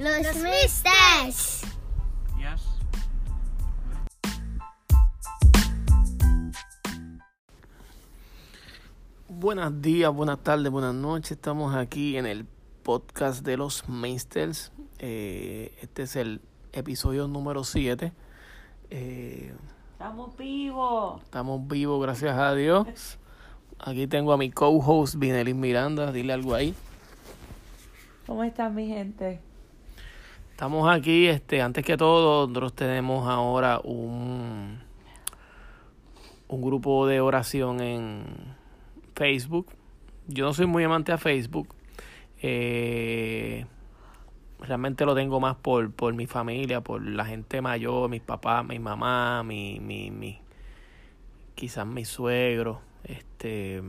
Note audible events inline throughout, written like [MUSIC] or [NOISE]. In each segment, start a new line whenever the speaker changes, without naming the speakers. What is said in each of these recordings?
Los Misters.
Yes.
Buenos días, buenas tardes, buenas noches. Estamos aquí en el podcast de los Misters. Eh, este es el episodio número 7. Eh,
Estamos vivos.
estamos vivos, gracias a Dios. Aquí tengo a mi co-host, Vinelis Miranda. Dile algo ahí.
¿Cómo están mi gente?
Estamos aquí, este, antes que todo, nosotros tenemos ahora un, un grupo de oración en Facebook. Yo no soy muy amante a Facebook. Eh, realmente lo tengo más por, por mi familia, por la gente mayor, mis papás, mi mamá, mi, mi, mi quizás mi suegro, este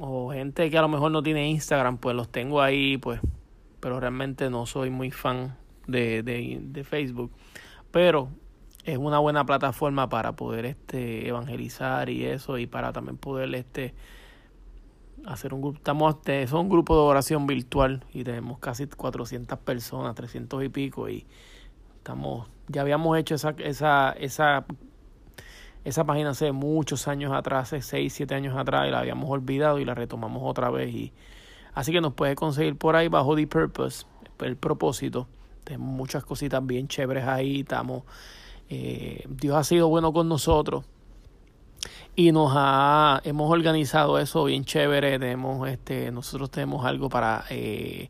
o gente que a lo mejor no tiene Instagram, pues los tengo ahí, pues pero realmente no soy muy fan de, de, de Facebook. Pero es una buena plataforma para poder este evangelizar y eso y para también poder este hacer un grupo estamos este, es un grupo de oración virtual y tenemos casi 400 personas 300 y pico y estamos ya habíamos hecho esa esa esa esa página hace muchos años atrás hace 6 7 años atrás y la habíamos olvidado y la retomamos otra vez y Así que nos puede conseguir por ahí bajo The Purpose, el propósito. Tenemos muchas cositas bien chéveres ahí. Estamos, eh, Dios ha sido bueno con nosotros y nos ha, hemos organizado eso bien chévere. Tenemos, este, nosotros tenemos algo para eh,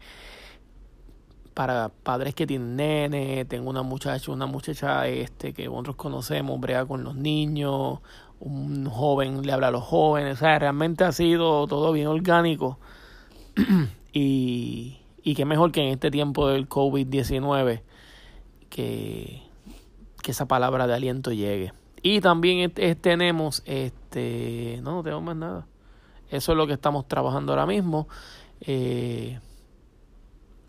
para padres que tienen nene. Tengo una muchacha, una muchacha este que nosotros conocemos, brega con los niños. Un joven le habla a los jóvenes. O sea, realmente ha sido todo bien orgánico [CLEARS THROAT] y, y qué mejor que en este tiempo del COVID-19 que, que esa palabra de aliento llegue. Y también es- tenemos, este, no, no tenemos más nada. Eso es lo que estamos trabajando ahora mismo. Eh,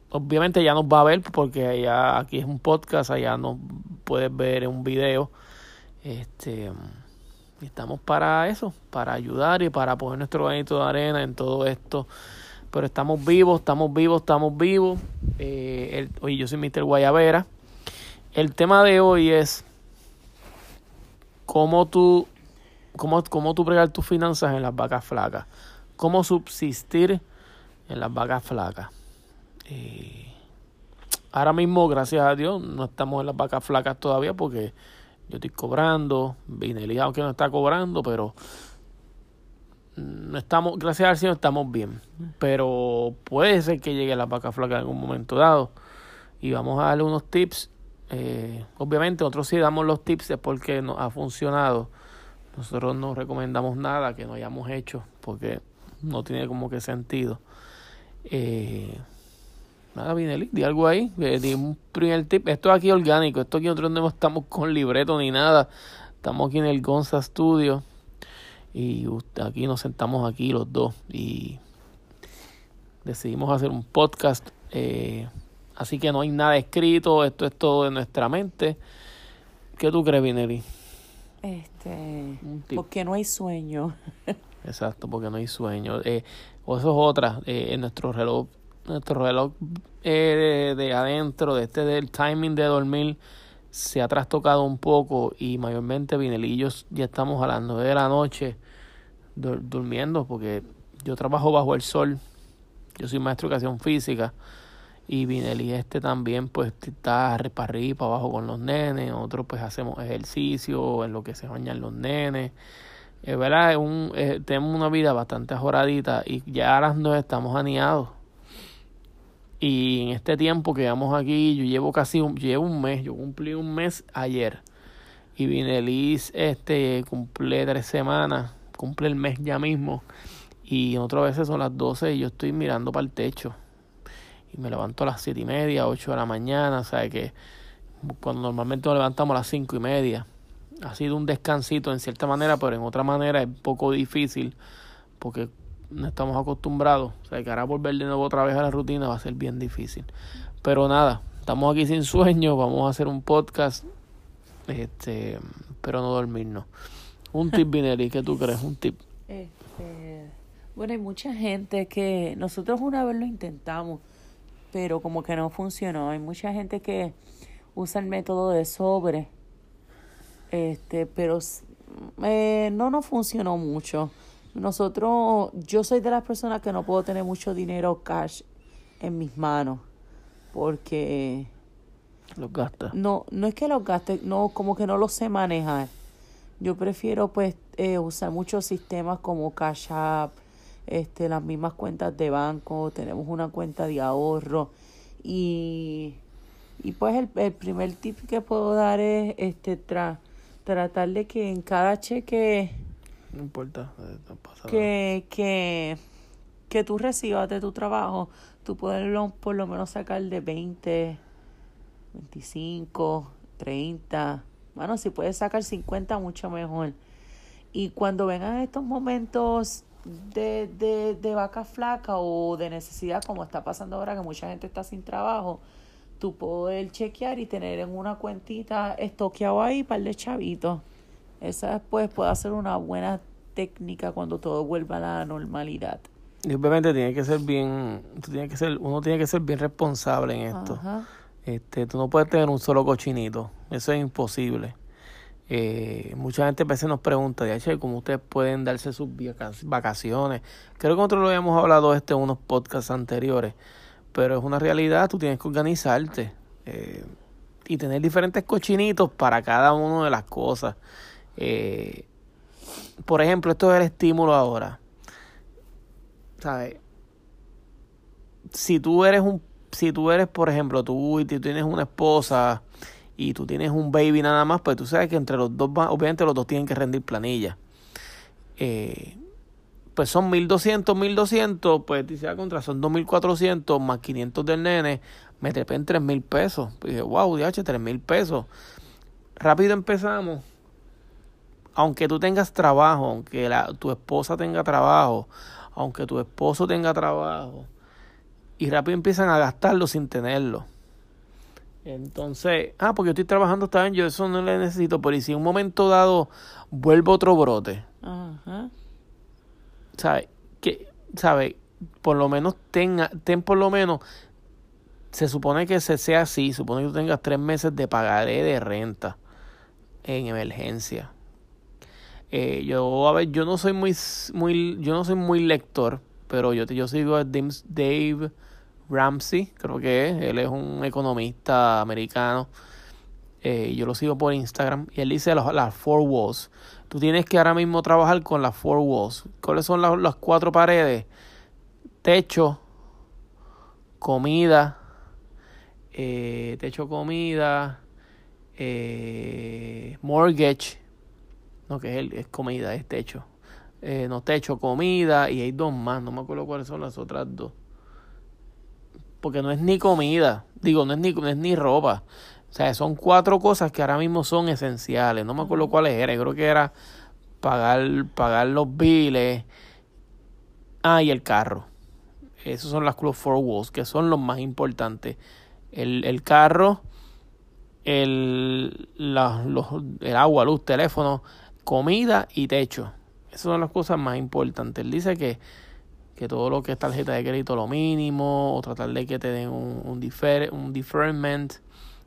obviamente ya nos va a ver porque allá aquí es un podcast, allá nos puedes ver un video. Este, estamos para eso, para ayudar y para poner nuestro granito de arena en todo esto pero estamos vivos, estamos vivos, estamos vivos. Eh, el- oye, yo soy Mr. Guayavera. El tema de hoy es cómo tú, cómo, cómo tú bregar tus finanzas en las vacas flacas. Cómo subsistir en las vacas flacas. Eh, ahora mismo, gracias a Dios, no estamos en las vacas flacas todavía porque yo estoy cobrando. Vinelli, aunque no está cobrando, pero no estamos, gracias al Señor estamos bien, pero puede ser que llegue la vaca flaca en algún momento dado y vamos a darle unos tips. Eh, obviamente nosotros sí damos los tips es porque nos ha funcionado. Nosotros no recomendamos nada que no hayamos hecho porque no tiene como que sentido. Eh, nada, Vinelli, di algo ahí, eh, di un primer tip. Esto es aquí orgánico, esto aquí nosotros no estamos con libreto ni nada. Estamos aquí en el Gonza Studio y aquí nos sentamos aquí los dos y decidimos hacer un podcast eh, así que no hay nada escrito esto es todo de nuestra mente ¿qué tú crees Vinelli?
Este, porque no hay sueño. [LAUGHS]
exacto porque no hay sueño eh, o eso es otra eh, en nuestro reloj nuestro reloj eh, de, de adentro de este del timing de dormir se ha trastocado un poco y mayormente yo ya estamos a las nueve de la noche dur- durmiendo porque yo trabajo bajo el sol. Yo soy maestro de educación física y Vinelli este también pues está para arriba para abajo con los nenes. Nosotros pues hacemos ejercicio en lo que se bañan los nenes. Es verdad, es un, tenemos una vida bastante ajoradita y ya a las nueve estamos aniados. Y en este tiempo que llevamos aquí, yo llevo casi un, llevo un mes, yo cumplí un mes ayer. Y Vinelis este, cumple tres semanas, cumple el mes ya mismo. Y otras veces son las 12 y yo estoy mirando para el techo. Y me levanto a las siete y media, 8 de la mañana, ¿sabes? Que cuando normalmente nos levantamos a las cinco y media. Ha sido un descansito en cierta manera, pero en otra manera es un poco difícil porque no estamos acostumbrados. O sea, que ahora volver de nuevo otra vez a la rutina va a ser bien difícil. Pero nada, estamos aquí sin sueño, vamos a hacer un podcast, este, pero no dormirnos. Un tip, [LAUGHS] Vineri, ¿qué tú crees? Un tip.
Este, bueno, hay mucha gente que nosotros una vez lo intentamos pero como que no funcionó. Hay mucha gente que usa el método de sobre, este, pero eh, no nos funcionó mucho. Nosotros, yo soy de las personas que no puedo tener mucho dinero cash en mis manos, porque
Los gastas.
no, no es que los gaste, no, como que no los sé manejar. Yo prefiero pues eh, usar muchos sistemas como Cash App, este, las mismas cuentas de banco, tenemos una cuenta de ahorro y, y pues el, el primer tip que puedo dar es este tra- tratar de que en cada cheque
No importa. eh, no pasa nada.
que, que, que tú recibas de tu trabajo, tú puedes lo- por lo menos sacar de 20, 25, 30. Bueno, si puedes sacar 50, mucho mejor. Y cuando vengan estos momentos de, de, de vaca flaca o de necesidad, como está pasando ahora, que mucha gente está sin trabajo, tú poder chequear y tener en una cuentita estoqueado ahí par de chavitos. Esa después puede ser una buena técnica cuando todo vuelva a la normalidad.
Y obviamente tiene que ser bien, tú tienes que ser, uno tiene que ser bien responsable en esto.
Ajá.
Este, tú no puedes tener un solo cochinito, eso es imposible. Eh, mucha gente a veces nos pregunta, de "Che, ¿cómo ustedes pueden darse sus vaca- vacaciones? Creo que nosotros lo habíamos hablado este en unos podcasts anteriores, pero es una realidad, tú tienes que organizarte eh, y tener diferentes cochinitos para cada una de las cosas. Eh, por ejemplo, esto es el estímulo ahora. ¿Sabes? si tú eres un si tú eres por ejemplo tú y tú tienes una esposa y tú tienes un baby nada más pues tú sabes que entre los dos obviamente los dos tienen que rendir planilla eh, pues son 1200 1200 pues dice la contra son 2400 más 500 del nene me trepé en 3000 pesos pues dije wow DH 3000 pesos rápido empezamos aunque tú tengas trabajo aunque la, tu esposa tenga trabajo aunque tu esposo tenga trabajo y rápido empiezan a gastarlo sin tenerlo. Entonces, ah, porque yo estoy trabajando está bien, yo eso no le necesito, pero y si en un momento dado vuelve otro brote,
Ajá.
¿sabes? Que, ¿sabes? Por lo menos tenga, ten por lo menos, se supone que se sea así, supone que tú tengas tres meses de pagaré de renta en emergencia. Eh, yo, a ver, yo no soy muy, muy, yo no soy muy lector, pero yo, yo sigo a Dave Ramsey, creo que es, él es un economista americano. Eh, yo lo sigo por Instagram y él dice las, las four walls. Tú tienes que ahora mismo trabajar con las four walls. ¿Cuáles son las, las cuatro paredes? Techo, comida, eh, techo, comida, mortgage, no que es, el, es comida, es techo. Eh, no, techo, comida y hay dos más, no me acuerdo cuáles son las otras dos. Porque no es ni comida, digo, no es ni, no es ni ropa. O sea, son cuatro cosas que ahora mismo son esenciales. No me acuerdo cuáles eran. Creo que era pagar, pagar los biles. Ah, y el carro. Esos son las Club Four Walls, que son los más importantes. El, el carro, el, la- los, el agua, luz, teléfono, comida y techo. Esas son las cosas más importantes. Él dice que, que todo lo que es tarjeta de crédito lo mínimo, o tratar de que te den un, un, defer, un deferment.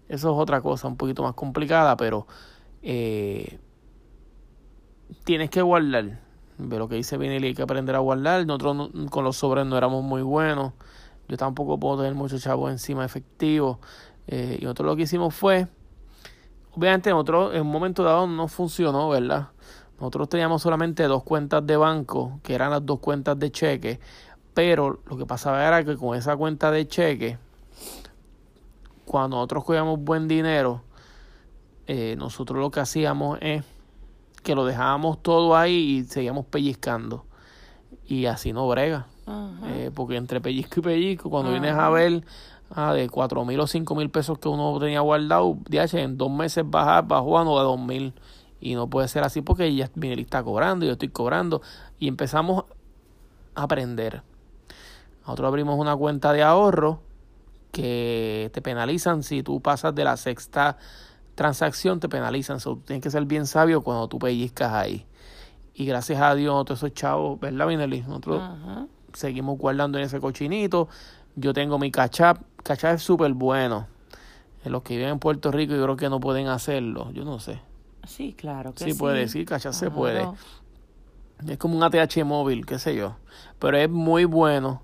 Eso es otra cosa un poquito más complicada, pero eh, tienes que guardar. Ve lo que dice Vinny, hay que aprender a guardar. Nosotros no- con los sobres no éramos muy buenos. Yo tampoco puedo tener muchos chavos encima efectivos. Eh, y nosotros lo que hicimos fue, obviamente nosotros en un momento dado no funcionó, ¿verdad? Nosotros teníamos solamente dos cuentas de banco, que eran las dos cuentas de cheque, pero lo que pasaba era que con esa cuenta de cheque, cuando nosotros cogíamos buen dinero, eh, nosotros lo que hacíamos es que lo dejábamos todo ahí y seguíamos pellizcando. Y así no brega. Eh, porque entre pellizco y pellizco, cuando vienes a ver ah, de cuatro mil o cinco mil pesos que uno tenía guardado, DH, en dos meses baja, bajó a no de dos mil. Y no puede ser así porque ya Vinely está cobrando, yo estoy cobrando. Y empezamos a aprender. Nosotros abrimos una cuenta de ahorro que te penalizan si tú pasas de la sexta transacción, te penalizan. So, tú tienes que ser bien sabio cuando tú pellizcas ahí. Y gracias a Dios, todos esos chavos, ¿verdad, Vinely? Nosotros
Ajá.
seguimos guardando en ese cochinito. Yo tengo mi cachap, cachar es súper bueno. Los que viven en Puerto Rico yo creo que no pueden hacerlo, yo no sé.
Sí, claro que
sí.
sí
puede, sí, cachar se puede. Es como un ATH móvil, qué sé yo. Pero es muy bueno.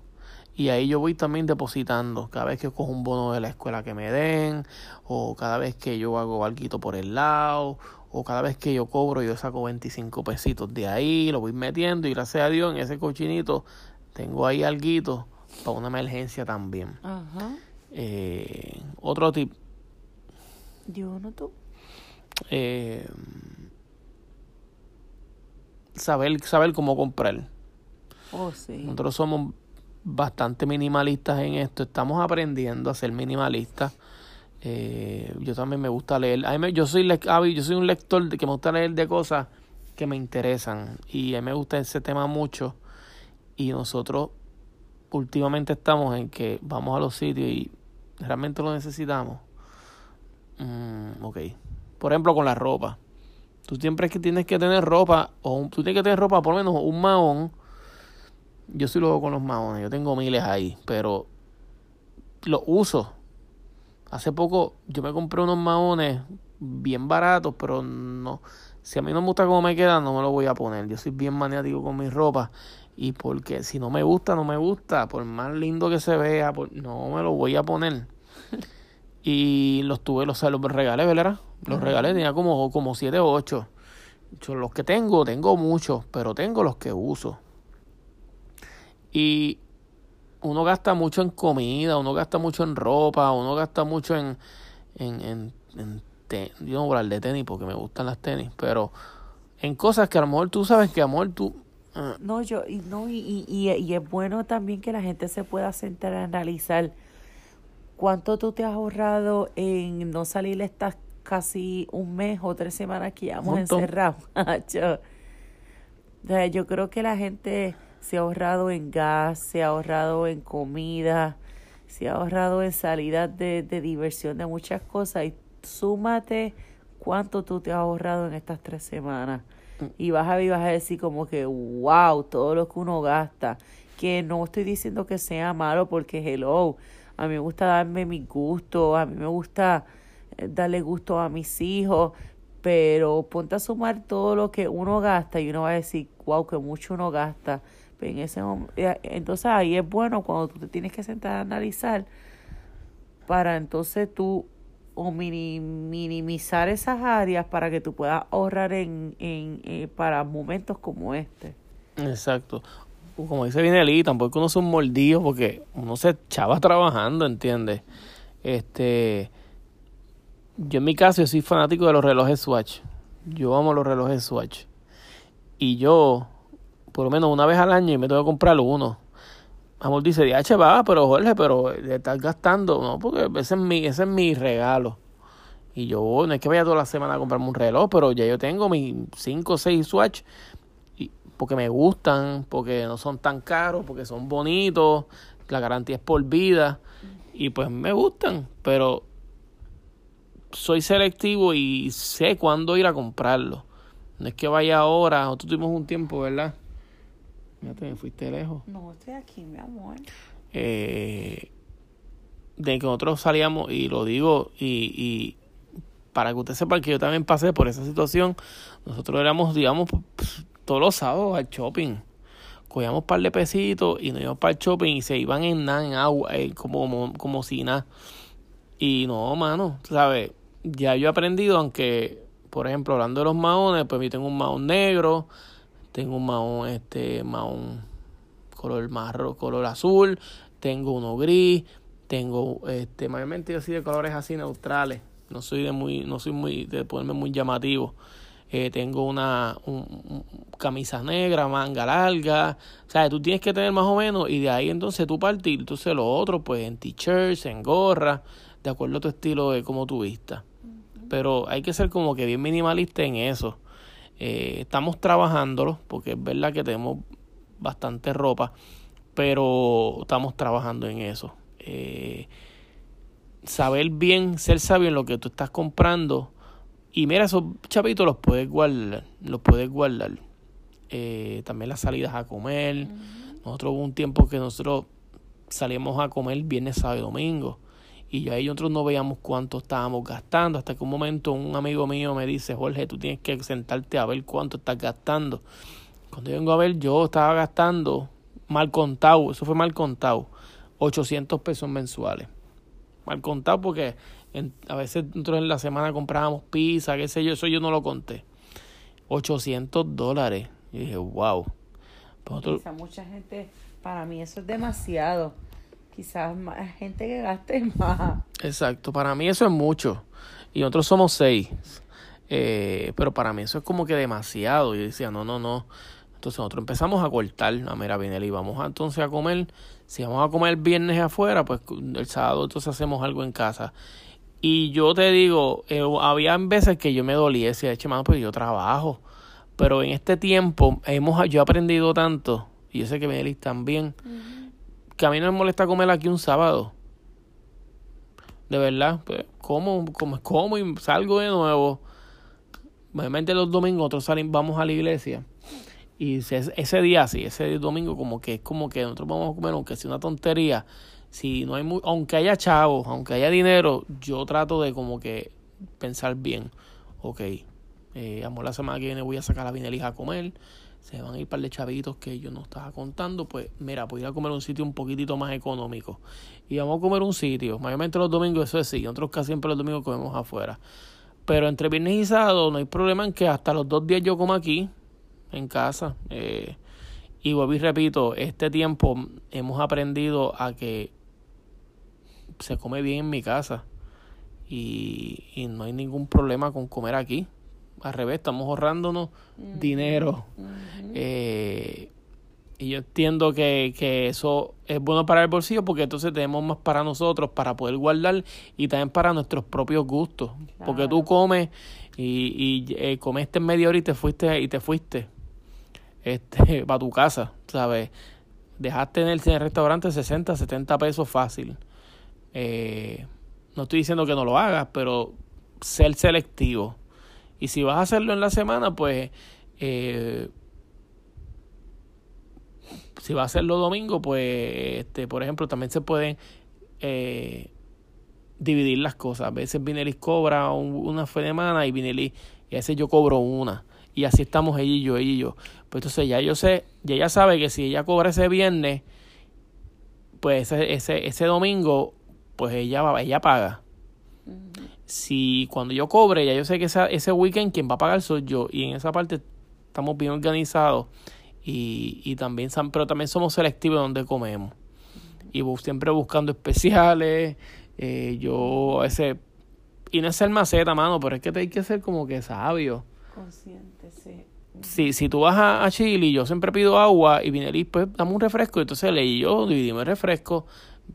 Y ahí yo voy también depositando. Cada vez que cojo un bono de la escuela que me den. O cada vez que yo hago algo por el lado. O cada vez que yo cobro, yo saco 25 pesitos de ahí. Lo voy metiendo. Y gracias a Dios, en ese cochinito tengo ahí algo para una emergencia también.
Ajá.
Eh, otro tip.
Yo no tú.
eh, saber, saber cómo comprar.
Oh, sí.
Nosotros somos bastante minimalistas en esto. Estamos aprendiendo a ser minimalistas. Eh, yo también me gusta leer. A mí me- yo soy yo soy un lector de que me gusta leer de cosas que me interesan y a mí me gusta ese tema mucho. Y nosotros últimamente estamos en que vamos a los sitios y realmente lo necesitamos. Mm, ok. Por ejemplo, con la ropa. Tú siempre que tienes que tener ropa, o un- tú tienes que tener ropa, por lo menos un mahón. Yo sí lo hago con los mahones, yo tengo miles ahí, pero los uso. Hace poco yo me compré unos mahones bien baratos, pero no. Si a mí no me gusta cómo me quedan, no me los voy a poner. Yo soy bien maniático con mi ropa. Y porque si no me gusta, no me gusta. Por más lindo que se vea, por- no me lo voy a poner. [LAUGHS] Y los tuve, los, los regalé, ¿verdad? Los regalé, tenía como, como 7 o 8. Yo los que tengo, tengo muchos, pero tengo los que uso. Y uno gasta mucho en comida, uno gasta mucho en ropa, uno gasta mucho en, en, en, en te- yo no voy a hablar de tenis porque me gustan las tenis, pero en cosas que a lo mejor tú sabes que a lo mejor tú... ah,
No, yo, y, no, y, y, y- y es bueno también que la gente se pueda sentar a analizar cuánto tú te has ahorrado en no salir estas casi un mes o tres semanas que llevamos encerrados. [LAUGHS] Yo, yo creo que la gente se ha ahorrado en gas, se ha ahorrado en comida, se ha ahorrado en salidas de, de diversión de muchas cosas y súmate cuánto tú te has ahorrado en estas tres semanas y vas a ver vas a decir como que wow, todo lo que uno gasta, que no estoy diciendo que sea malo porque hello, a mí me gusta darme mi gusto, a mí me gusta eh, darle gusto a mis hijos, pero ponte a sumar todo lo que uno gasta y uno va a decir, wow, que mucho uno gasta. Pero en ese eh, entonces ahí es bueno cuando tú te tienes que sentar a analizar para entonces tú o mini- minimizar esas áreas para que tú puedas ahorrar en, en eh, para momentos como este.
Exacto. Como dice Vinelí, tampoco uno son mordidos porque uno se echaba trabajando, ¿entiendes? Este, yo en mi caso yo soy fanático de los relojes Swatch. Yo amo los relojes Swatch. Y yo, por lo menos una vez al año, me tengo que comprar uno. Amor dice, DH va, pero Jorge, pero le estás gastando, ¿no? Porque ese es mi, ese es mi regalo. Y yo, no es que vaya toda la semana a comprarme un reloj, pero ya yo tengo mis 5 o 6 Swatch y- porque me gustan, porque no son tan caros, porque son bonitos, la garantía es por vida y pues me gustan, pero soy selectivo y sé cuándo ir a comprarlo. No es que vaya ahora, nosotros tuvimos un tiempo, ¿verdad? Fíjate, me fuiste lejos.
No, estoy aquí, mi amor.
Eh, de que nosotros salíamos, y lo digo, y, y para que usted sepa que yo también pasé por esa situación, nosotros éramos, digamos, pf, todos los sábados al shopping. Cogíamos un par de pesitos y nos íbamos para el shopping y se iban en nada, en agua, eh, como, como, como si nada. Y no, mano, ¿sabes? Ya yo he aprendido, aunque, por ejemplo, hablando de los maones, pues yo tengo un maón negro, tengo un maón, este, maón color marrón, color azul, tengo uno gris, tengo, este, mayormente yo soy de colores así neutrales, no soy de muy, no soy muy, de ponerme muy llamativo. Eh, tengo una un- un- camisa negra, manga larga, o sea, tú tienes que tener más o menos y de ahí entonces tú partir, entonces lo otro pues en t-shirts, en gorra, de acuerdo a tu estilo de cómo tú vistas. Pero hay que ser como que bien minimalista en eso. Eh, estamos trabajándolo porque es verdad que tenemos bastante ropa, pero estamos trabajando en eso. Eh, saber bien, ser sabio en lo que tú estás comprando. Y mira, esos chapitos los puedes guardar, los puedes guardar. Eh, también las salidas a comer. Nosotros hubo un tiempo que nosotros salíamos a comer viernes, sábado y domingo. Y ahí nosotros no veíamos cuánto estábamos gastando, hasta que un momento un amigo mío me dice, Jorge, tú tienes que sentarte a ver cuánto estás gastando. Cuando yo vengo a ver, yo estaba gastando mal contado, eso fue mal contado, 800 pesos mensuales. Mal contado porque a veces nosotros en la semana comprábamos pizza, qué sé yo, eso yo no lo conté. 800 dólares. Y dije, wow.
Pues mucha gente, para mí eso es demasiado quizás más gente que gaste [LAUGHS] más.
Exacto, para mí eso es mucho. Y nosotros somos seis. Eh, pero para mí eso es como que demasiado. Y decía, no, no, no. Entonces nosotros empezamos a cortar. A mira, y vamos entonces a comer. Si vamos a comer el viernes afuera, pues el sábado entonces hacemos algo en casa. Y yo te digo, eh, había veces que yo me dolía, decía, eche mano, pues yo trabajo. Pero en este tiempo hemos, yo he aprendido tanto, y yo sé que Benelis también, que a mí no me molesta comer aquí un sábado. De verdad, pues como, como, como y salgo de nuevo. Obviamente los domingos nosotros salimos, vamos a la iglesia. Y ese, día sí, ese domingo como que es como que nosotros vamos a comer, aunque sea una tontería, si no hay muy, aunque haya chavos, aunque haya dinero, yo trato de como que pensar bien. Ok, eh, amor, la semana que viene voy a sacar a Vinelija a comer se van a ir para de chavitos que yo no estaba contando, pues mira, pues ir a comer un sitio un poquitito más económico. Y vamos a comer un sitio, mayormente los domingos, eso es sí, nosotros casi siempre los domingos comemos afuera. Pero entre viernes y sábado no hay problema en que hasta los dos días yo como aquí, en casa. Eh, y vuelvo y repito, este tiempo hemos aprendido a que se come bien en mi casa. Y, y no hay ningún problema con comer aquí al revés, estamos ahorrándonos dinero. Eh, y yo entiendo que, que, eso es bueno para el bolsillo porque entonces tenemos más para nosotros, para poder guardar y también para nuestros propios gustos. Porque tú comes y, y eh, comeste en media hora y te fuiste y te fuiste este, [LAUGHS] para tu casa, ¿sabes? Dejaste en el, restaurante 60, 70 pesos fácil. Eh, no estoy diciendo que no lo hagas, pero ser selectivo. Y si vas a hacerlo en la semana, pues eh, si vas a hacerlo domingo, pues este, por ejemplo, también se pueden eh, dividir las cosas. A veces Vinelis cobra una semana y Vinelis, y a veces yo cobro una. Y así estamos ella y yo, ella y yo. Pues entonces ya yo sé, ya ella sabe que si ella cobra ese viernes, pues ese, ese, ese domingo, pues ella, ella paga si cuando yo cobre, ya yo sé que ese weekend quien va a pagar soy yo. Y en esa parte estamos bien organizados. Y, y también, pero también somos selectivos donde comemos. Y siempre buscando especiales. Eh, yo a veces, y no es ser maceta, mano, pero es que te hay que ser como que sabio.
Consciente, sí.
Si, si tú vas a, Chile y yo siempre pido agua y viene pues dame un refresco, entonces leí yo, dividimos el refresco,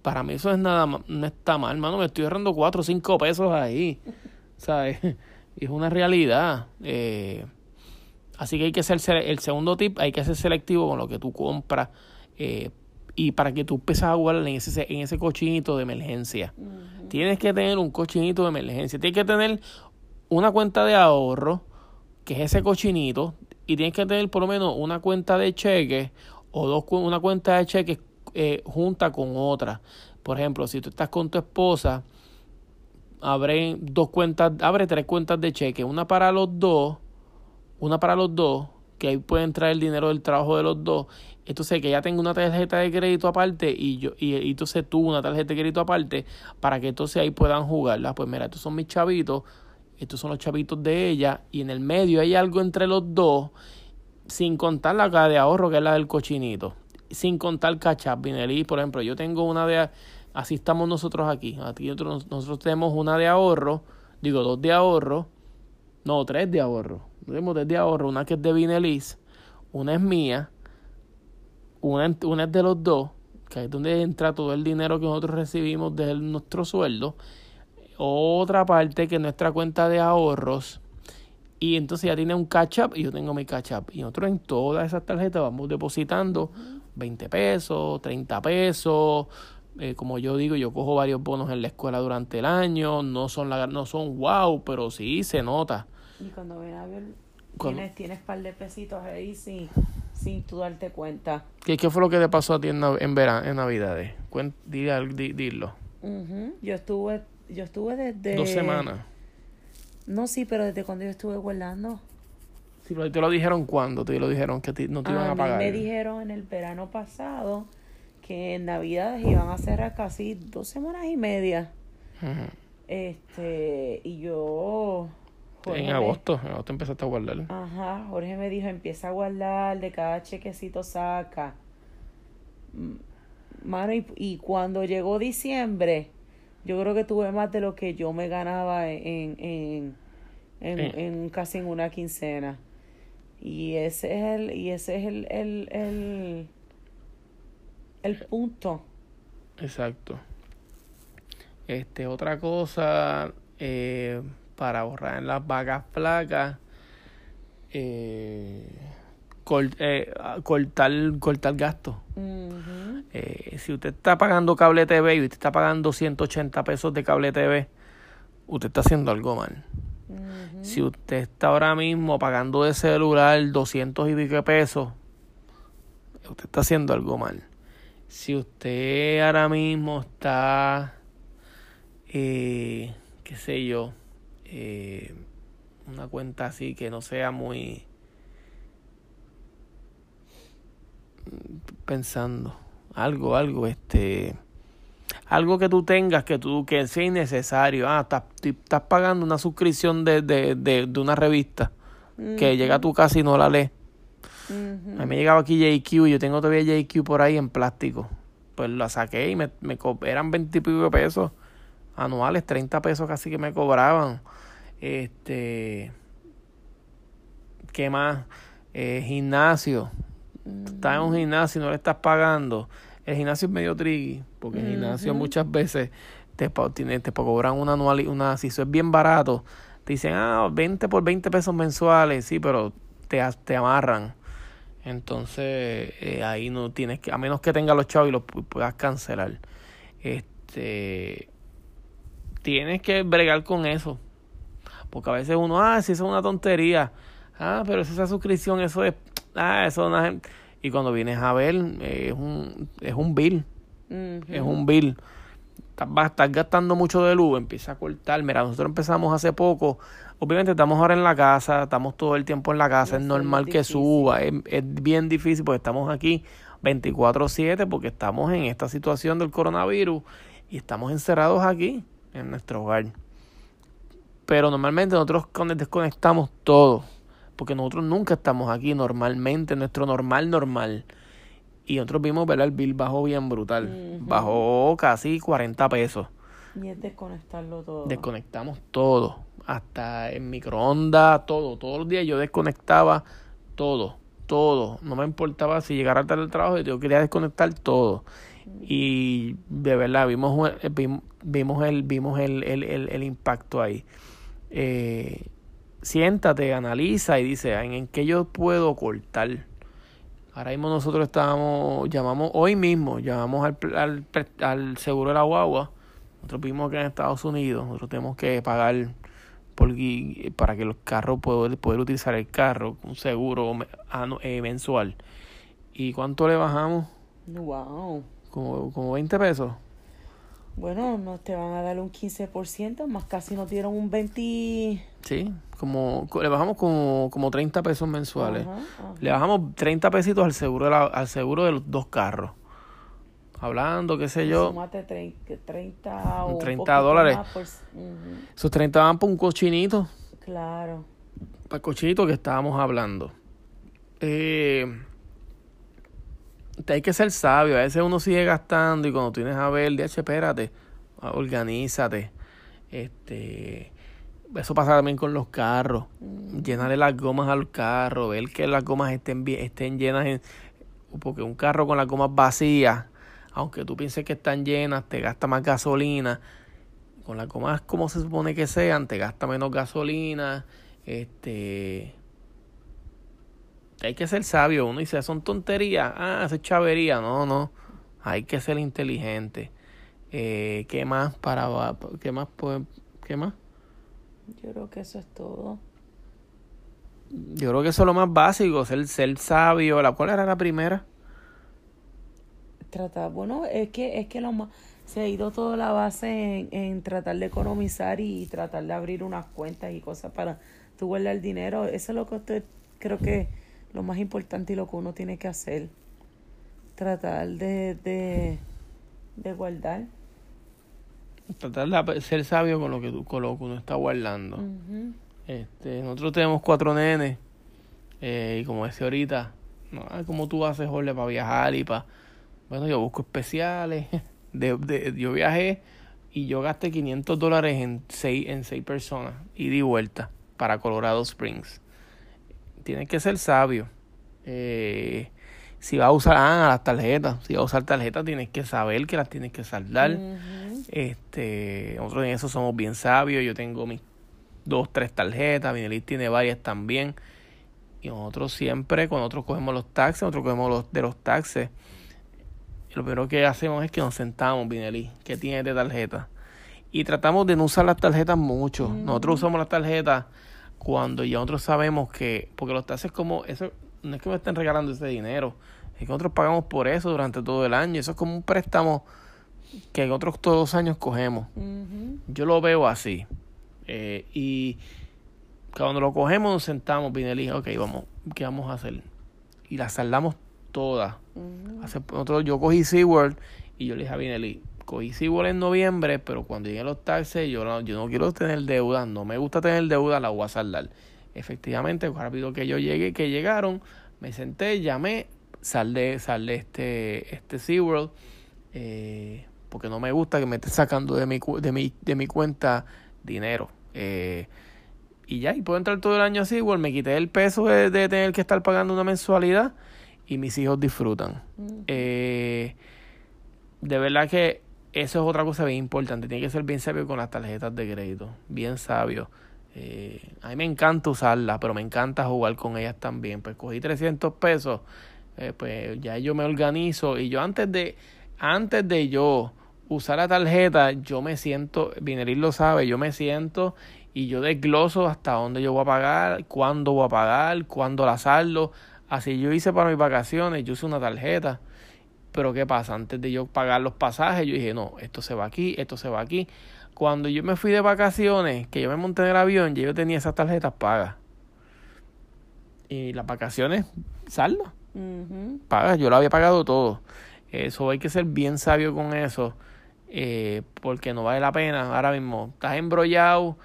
para mí eso es nada no está mal, hermano. Me estoy ahorrando 4 o 5 pesos ahí. ¿Sabes? [LAUGHS] Y es una realidad. Eh, así que hay que ser el segundo tip, hay que ser selectivo con lo que tú compras. Eh, y para que tú empieces a guardar en ese, en ese cochinito de emergencia. Tienes que tener un cochinito de emergencia. Tienes que tener una cuenta de ahorro, que es ese cochinito, y tienes que tener por lo menos una cuenta de cheques o dos una cuenta de cheques eh, junta con otra. Por ejemplo, si tú estás con tu esposa, abre dos cuentas, abre tres cuentas de cheque, una para los dos, una para los dos, que ahí puede entrar el dinero del trabajo de los dos. Entonces, que ya tengo una tarjeta de crédito aparte y yo y, y entonces tú una tarjeta de crédito aparte para que entonces ahí puedan jugarla. Pues mira, estos son mis chavitos, estos son los chavitos de ella y en el medio hay algo entre los dos sin contar la cara de ahorro que es la del cochinito sin contar cachap, Vinelí, por ejemplo, yo tengo una de, así estamos nosotros aquí, aquí nosotros, nosotros tenemos una de ahorro, digo dos de ahorro, no, tres de ahorro, tenemos tres de ahorro, una que es de Vinelis, una es mía, una, una es de los dos, que es donde entra todo el dinero que nosotros recibimos de nuestro sueldo, otra parte que es nuestra cuenta de ahorros, y entonces ya tiene un catch up y yo tengo mi catch up. Y nosotros en todas esas tarjetas vamos depositando 20 pesos, 30 pesos. Eh, como yo digo, yo cojo varios bonos en la escuela durante el año. No son, la, no son wow, pero sí se nota.
Y cuando ven a ver, tienes, tienes par de pesitos ahí sin, sin tú darte cuenta.
¿Qué, ¿Qué fue lo que te pasó a ti en, en verano, en Navidades? dilo.
Ujú. Yo estuve, yo estuve desde...
Dos semanas.
No, sí, pero desde cuando yo estuve guardando.
Sí, pero te lo dijeron cuándo, te lo dijeron que no te iban
A
a
mí
pagar.
me dijeron en el verano pasado que en Navidades iban a cerrar casi dos semanas y media. Este, y yo... Jorge
En agosto, en agosto empezaste a guardar.
Ajá, Jorge me dijo, empieza a guardar, de cada chequecito saca. Mano, y, y cuando llegó diciembre, yo creo que tuve más de lo que yo me ganaba en, en, en, en casi en una quincena. Y ese es el, y ese es el, el, el, el punto.
Exacto. Este, otra cosa, eh, para ahorrar en las vacas flacas, eh, cort- eh, cortar, cortar gastos. Eh, si usted está pagando cable TV y usted está pagando 180 pesos de cable TV, usted está haciendo algo mal. Si usted está ahora mismo pagando de celular 200 y pico pesos, usted está haciendo algo mal. Si usted ahora mismo está, eh, qué sé yo, eh, una cuenta así que no sea muy pensando algo algo este algo que tú tengas que tú que sea innecesario ah estás, estás pagando una suscripción de, de, de, de una revista que llega a tu casa y no la lees a mí me llegaba aquí JQ y yo tengo todavía JQ por ahí en plástico. Pues la saqué y me, me eran 20 y pico de pesos anuales, 30 pesos casi que me cobraban. Este. ¿Qué más? Eh, gimnasio. Estás en un gimnasio y no le estás pagando. El gimnasio es medio tricky, porque el gimnasio muchas veces te, tiene- te cobran una anual, una, si eso es bien barato, te dicen, ah, 20 por 20 pesos mensuales, sí, pero te, te amarran. Entonces, eh, ahí no tienes que, a menos que tengas los chavos y los pu- puedas cancelar. Este, tienes que bregar con eso. Porque a veces uno, ah, si eso es una tontería. Ah, pero esa suscripción, eso es, ah, eso es. Y cuando vienes a ver, eh, es un, es un bill, Es un bill. Estás, vas a estar gastando mucho de luz, empieza a cortar. Mira, nosotros empezamos hace poco. Obviamente estamos ahora en la casa, estamos todo el tiempo en la casa, es normal que suba, es, es bien difícil porque estamos aquí 24/7 porque estamos en esta situación del coronavirus y estamos encerrados aquí en nuestro hogar. Pero normalmente nosotros con- desconectamos todo, porque nosotros nunca estamos aquí normalmente, nuestro normal normal. Y nosotros vimos, ¿verdad? El bill bajó bien brutal. Bajó casi 40 pesos.
Y es desconectarlo todo.
Desconectamos todo, hasta el microondas, todo. Todos los días yo desconectaba todo, todo. No me importaba si llegara tarde al trabajo, yo quería desconectar todo. Y de verdad vimos eh, vim- vimos el vimos el, el, el, el impacto ahí. Eh, siéntate, analiza y dice ¿en, en qué yo puedo cortar. Ahora mismo nosotros estábamos, llamamos hoy mismo, llamamos al, al, al seguro de la guagua. Nosotros vimos que en Estados Unidos nosotros tenemos que pagar por, para que los carros poder, poder utilizar el carro, un seguro eh, mensual. ¿Y cuánto le bajamos?
Wow.
Como, como 20 pesos.
Bueno, no te van a dar un 15%, más casi nos dieron un 20%.
Sí, como co- le bajamos como, como 30 pesos mensuales. Le bajamos 30 pesitos al seguro de la- al seguro de los dos carros. Hablando, qué sé yo.
Trein- 30 o un
30
poquito
dólares.
por- ujú,
Esos 30 van por un cochinito.
Claro.
Para el cochinito que estábamos hablando. Eh, hay que ser sabio. A veces uno sigue gastando y cuando tienes a ver, DH, espérate, ah, organízate. Este, eso pasa también con los carros. Llenarle las gomas al carro, ver que las gomas estén bien, estén llenas. en- porque un carro con las gomas vacías, aunque tú pienses que están llenas, te gasta más gasolina. Con las gomas como se supone que sean, te gasta menos gasolina. Este, hay que ser sabio. Uno dice, son tonterías. Ah, eso es chavería. No, no. Hay que ser inteligente. Eh, ¿Qué más para qué más pues, qué más?
Yo creo que eso es todo.
Yo creo que eso es lo más básico, ser, ser sabio. ¿La cuál era la primera?
Tratar, bueno, es que es que lo más se ha ido toda la base en, en tratar de economizar y tratar de abrir unas cuentas y cosas para tú guardar el dinero. Eso es lo que usted creo que lo más importante y lo que uno tiene que hacer. Tratar de, de, de guardar.
Tratar de ser sabio con lo que tú, con lo que uno está guardando. Este, nosotros tenemos cuatro nenes. Eh, y como decía ahorita, no, como tú haces, Jorge, para viajar y para... Bueno, yo busco especiales. [LAUGHS] De, de, yo viajé y yo gasté 500 dólares en seis, en seis personas, y di vuelta, para Colorado Springs. Tienes que ser sabio. Eh, si vas a usar ah, las tarjetas, si vas a usar tarjetas, tienes que saber que las tienes que saldar. Este, nosotros en eso somos bien sabios. Yo tengo mis dos, tres tarjetas. Minelis tiene varias también. Y nosotros siempre, cuando nosotros cogemos los taxes, nosotros cogemos los de los taxes lo primero que hacemos es que nos sentamos, Vinelí, ¿qué tienes de tarjeta? Y tratamos de no usar las tarjetas mucho. Nosotros usamos las tarjetas cuando ya nosotros sabemos que, porque los taxes como, eso no es que me estén regalando ese dinero, es que nosotros pagamos por eso durante todo el año. Eso es como un préstamo que nosotros todos los años cogemos. Yo lo veo así. Eh, y cuando lo cogemos nos sentamos, Vinelí, ok, vamos, ¿qué vamos a hacer? Y las saldamos todas. Hace, nosotros, yo cogí SeaWorld y yo le dije a Vinelli, cogí SeaWorld en noviembre, pero cuando lleguen los taxes, yo no, yo no quiero tener deuda, no me gusta tener deuda, la voy a saldar. Efectivamente, rápido que yo llegué, que llegaron, me senté, llamé, saldé, saldé este, este SeaWorld, eh, porque no me gusta que me esté sacando de mi, de mi, de mi cuenta dinero. Eh, y ya, y puedo entrar todo el año a SeaWorld, me quité el peso de tener que estar pagando una mensualidad y mis hijos disfrutan. Eh, de verdad que eso es otra cosa bien importante. Tiene que ser bien sabio con las tarjetas de crédito. Bien sabio. Eh, a mí me encanta usarlas, pero me encanta jugar con ellas también. Pues cogí 300 pesos. Eh, pues ya yo me organizo. Y yo antes de, antes de yo usar la tarjeta, yo me siento, Vineril lo sabe, yo me siento y yo desgloso hasta dónde yo voy a pagar, cuándo voy a pagar, cuándo la saldo Así yo hice para mis vacaciones, yo usé una tarjeta. Pero ¿qué pasa? Antes de yo pagar los pasajes, yo dije, no, esto se va aquí, esto se va aquí. Cuando yo me fui de vacaciones, que yo me monté en el avión, yo tenía esas tarjetas pagas. Y las vacaciones, saldo. Pagas, yo lo había pagado todo. Eso hay que ser bien sabio con eso. Eh, porque no vale la pena. Ahora mismo estás embrollado,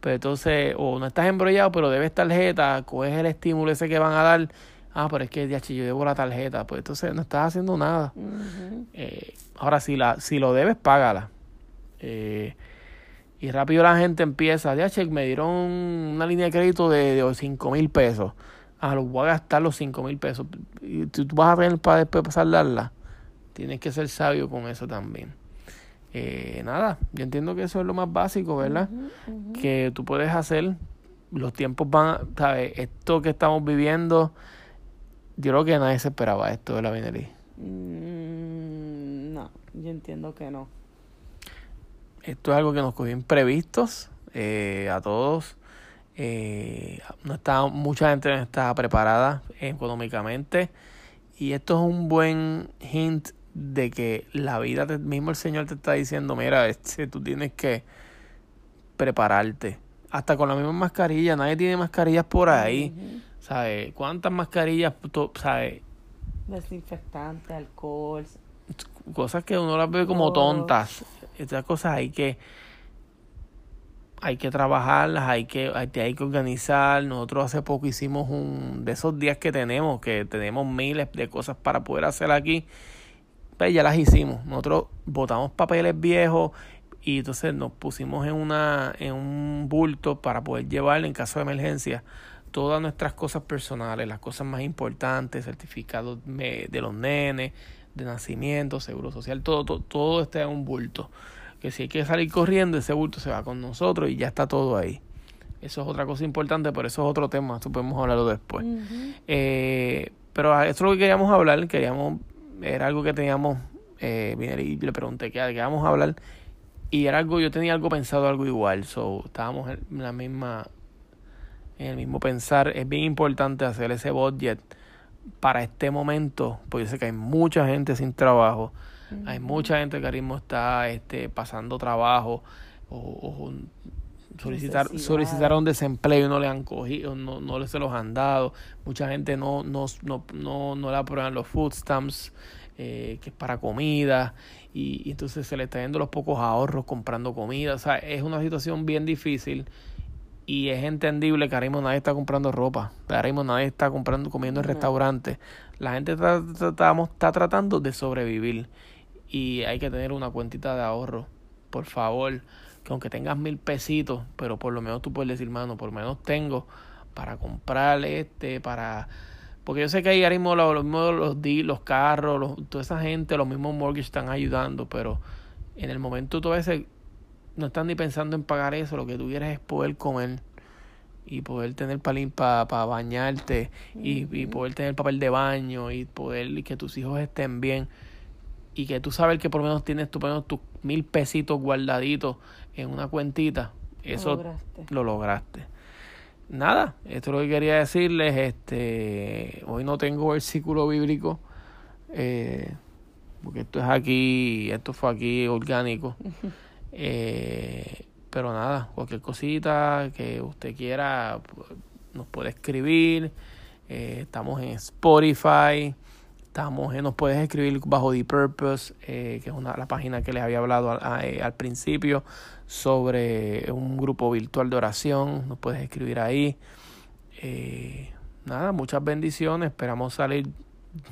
pero entonces, o no estás embrollado, pero debes tarjeta, coges el estímulo ese que van a dar ah, pero es que ya yo debo la tarjeta, pues entonces no estás haciendo nada. eh, ahora, si, la, si lo debes, págala. Eh, y rápido la gente empieza, ya che, me dieron una línea de crédito de, de 5 mil pesos. Ah, lo voy a gastar los 5 mil pesos. Y tú vas a tener para después pasarla. Tienes que ser sabio con eso también. Eh, nada, yo entiendo que eso es lo más básico, ¿verdad? Que tú puedes hacer. Los tiempos van, ¿sabes? Esto que estamos viviendo yo creo que nadie se esperaba esto de la minería.
Mm, no, yo entiendo que no.
Esto es algo que nos cogió imprevistos eh, a todos. Eh, no estaba, mucha gente no estaba preparada económicamente. Y esto es un buen hint de que la vida, mismo el Señor te está diciendo, mira, este, tú tienes que prepararte. Hasta con la misma mascarilla, nadie tiene mascarillas por ahí. ¿Sabes? ¿Cuántas mascarillas, sabes?
Desinfectante, alcohol.
Cosas que uno las ve como tontas. Estas cosas hay que hay que trabajarlas, hay que, hay, hay, que organizar. Nosotros hace poco hicimos un de esos días que tenemos, que tenemos miles de cosas para poder hacer aquí. Pues ya las hicimos. Nosotros botamos papeles viejos y entonces nos pusimos en una en un bulto para poder llevar en caso de emergencia todas nuestras cosas personales, las cosas más importantes, certificados de los nenes, de nacimiento, seguro social, todo, todo, todo está en un bulto. Que si hay que salir corriendo, ese bulto se va con nosotros y ya está todo ahí. Eso es otra cosa importante, pero eso es otro tema, eso podemos hablarlo después. eh, pero eso es lo que queríamos hablar, queríamos, era algo que teníamos, eh, y le pregunté qué, qué vamos a hablar, y era algo, yo tenía algo pensado, algo igual, so, estábamos en la misma en el mismo pensar. Es bien importante hacer ese budget para este momento, pues yo sé que hay mucha gente sin trabajo, hay mucha gente que ahora mismo está este, pasando trabajo o, o solicitar, solicitaron desempleo y no le han cogido, no, no se los han dado. Mucha gente no, no, no, no, no le aprueban los food stamps, eh, que es para comida, y, entonces se le está yendo los pocos ahorros comprando comida. O sea, es una situación bien difícil y es entendible que ahora mismo nadie está comprando ropa, ahora mismo nadie está comprando, comiendo en restaurantes. La gente está, está tratando de sobrevivir y hay que tener una cuentita de ahorro, por favor que aunque tengas mil pesitos, pero por lo menos tú puedes decir, mano, por lo menos tengo para comprar este, para... Porque yo sé que ahí ahora mismo los, los, los carros, los, toda esa gente, los mismos mortgages están ayudando, pero en el momento todo ese no están ni pensando en pagar eso, lo que tú quieres es poder comer y poder tener para para bañarte y, y, poder tener papel de baño y poder y que tus hijos estén bien y que tú sabes que por lo menos tienes tu, menos tus mil pesitos guardaditos en una cuentita, eso lo lograste. Nada, esto es lo que quería decirles. Este, hoy no tengo versículo bíblico, eh, porque esto es aquí, esto fue aquí orgánico. [LAUGHS] Eh, pero nada, cualquier cosita que usted quiera, nos puede escribir. Eh, estamos en Spotify. Estamos, nos puedes escribir bajo The Purpose, que es una la página que les había hablado al principio sobre un grupo virtual de oración, nos puedes escribir ahí. Eh, nada, muchas bendiciones, esperamos salir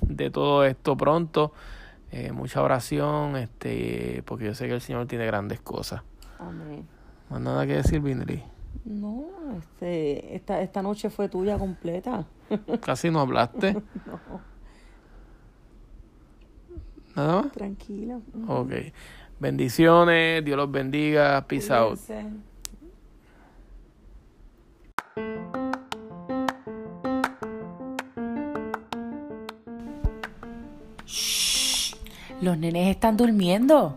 de todo esto pronto. Eh, mucha oración, este, porque yo sé que el Señor tiene grandes cosas. Amén. Más nada que decir, Vinri.
No, este, esta, esta noche fue tuya completa.
Casi no hablaste. [LAUGHS] no. ¿Nada más?
Tranquila.
Ok. Bendiciones, Dios los bendiga, peace out.
los nenes están durmiendo.